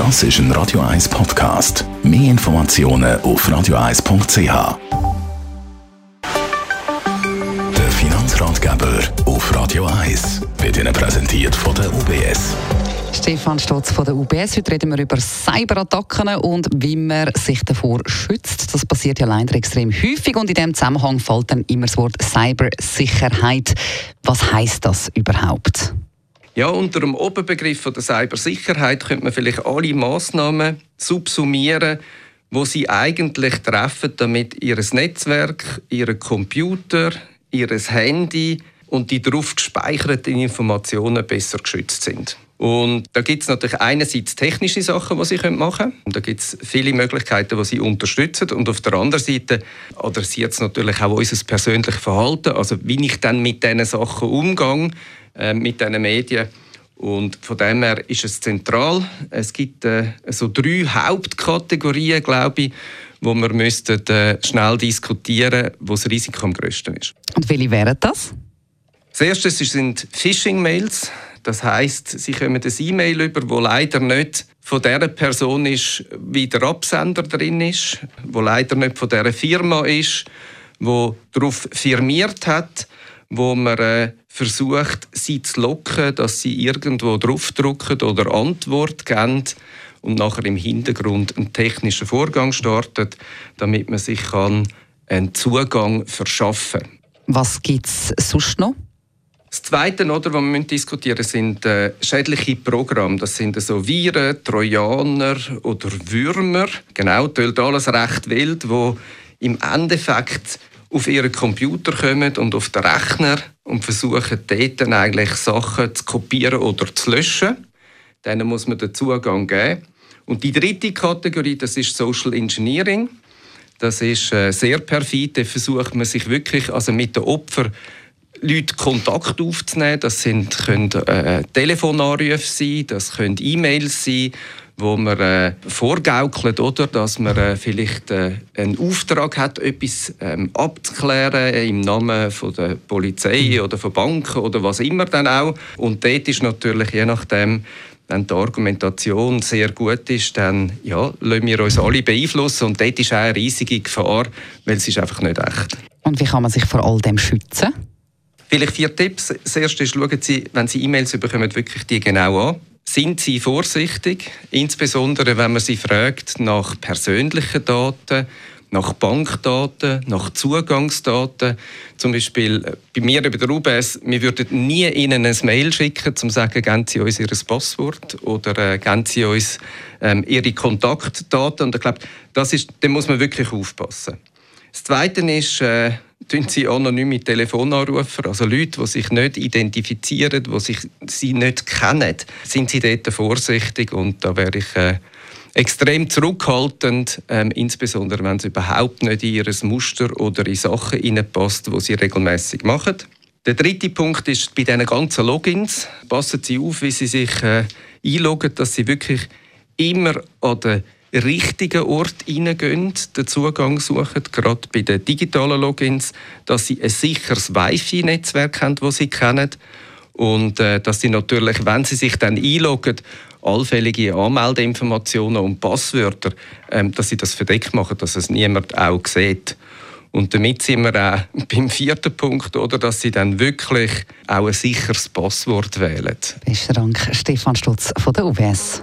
Das ist ein Radio 1 Podcast. Mehr Informationen auf radio1.ch. Der Finanzratgeber auf Radio 1 wird Ihnen präsentiert von der UBS. Stefan Stotz von der UBS. Heute reden wir über Cyberattacken und wie man sich davor schützt. Das passiert ja leider extrem häufig und in dem Zusammenhang fällt dann immer das Wort Cybersicherheit. Was heißt das überhaupt? Ja, unter dem Oberbegriff der Cybersicherheit könnte man vielleicht alle Massnahmen subsumieren, wo sie eigentlich treffen, damit ihr Netzwerk, ihre Computer, ihr Handy und die darauf gespeicherten Informationen besser geschützt sind. Und da gibt es natürlich einerseits technische Sachen, die Sie machen können. Und da gibt es viele Möglichkeiten, die Sie unterstützen. Und auf der anderen Seite adressiert es natürlich auch unser persönliches Verhalten. Also wie ich dann mit diesen Sachen umgehe, äh, mit diesen Medien. Und von dem her ist es zentral. Es gibt äh, so drei Hauptkategorien, glaube ich, wo wir müssten, äh, schnell diskutieren wo das Risiko am größten ist. Und welche wären das? Das erste sind Phishing-Mails. Das heißt, Sie kommen ein E-Mail über, wo leider nicht von der Person ist, wie der Absender drin ist, wo leider nicht von der Firma ist, wo darauf firmiert hat, wo man äh, versucht, sie zu locken, dass sie irgendwo draufdrücken oder Antwort geben und nachher im Hintergrund einen technischen Vorgang startet, damit man sich kann einen Zugang verschaffen. kann. Was gibt es sonst noch? Das Zweite, oder, was wir diskutieren sind äh, schädliche Programme. Das sind so Viren, Trojaner oder Würmer. Genau, das alles recht wild, wo im Endeffekt auf ihren Computer kommen und auf den Rechner und versuchen dort dann eigentlich Sachen zu kopieren oder zu löschen. Denen muss man den Zugang geben. Und die dritte Kategorie, das ist Social Engineering. Das ist äh, sehr perfide. Versucht man sich wirklich also mit den Opfern Leute Kontakt aufzunehmen. Das sind, können äh, Telefonanrufe sein, das können E-Mails sein, wo man äh, vorgaukelt, oder, dass man äh, vielleicht äh, einen Auftrag hat, etwas ähm, abzuklären im Namen von der Polizei mhm. oder von Banken oder was immer dann auch. Und dort ist natürlich je nachdem, wenn die Argumentation sehr gut ist, dann ja, lassen wir uns alle beeinflussen und dort ist auch eine riesige Gefahr, weil es ist einfach nicht echt. Und wie kann man sich vor all dem schützen? Vielleicht vier Tipps. Das erste ist, schauen Sie, wenn Sie E-Mails bekommen, wirklich die genau an. Sind Sie vorsichtig, insbesondere wenn man Sie fragt nach persönlichen Daten, nach Bankdaten, nach Zugangsdaten. Zum Beispiel äh, bei mir über der UBS, wir würden nie Ihnen ein Mail schicken, um zu sagen, geben Sie uns Ihr Passwort oder äh, geben Sie uns ähm, Ihre Kontaktdaten. Und ich glaube, das ist, da muss man wirklich aufpassen. Das Zweite ist, äh, tun sie anonyme Telefonanrufer, also Leute, die sich nicht identifizieren, die sich sie nicht kennen, sind sie dort vorsichtig und da wäre ich äh, extrem zurückhaltend, ähm, insbesondere wenn es überhaupt nicht in ihr Muster oder in Sachen hineinpasst, die sie regelmäßig machen. Der dritte Punkt ist bei diesen ganzen Logins. Passen Sie auf, wie Sie sich äh, einloggen, dass Sie wirklich immer an den richtigen Ort hineingehen, den Zugang suchen, gerade bei den digitalen Logins, dass sie ein sicheres Wi-Fi-Netzwerk haben, das sie kennen und äh, dass sie natürlich, wenn sie sich dann einloggen, allfällige Anmeldeinformationen und Passwörter, ähm, dass sie das verdeckt machen, dass es niemand auch sieht. Und damit sind wir auch beim vierten Punkt, oder, dass sie dann wirklich auch ein sicheres Passwort wählen. Besten Dank, Stefan Stutz von der UBS.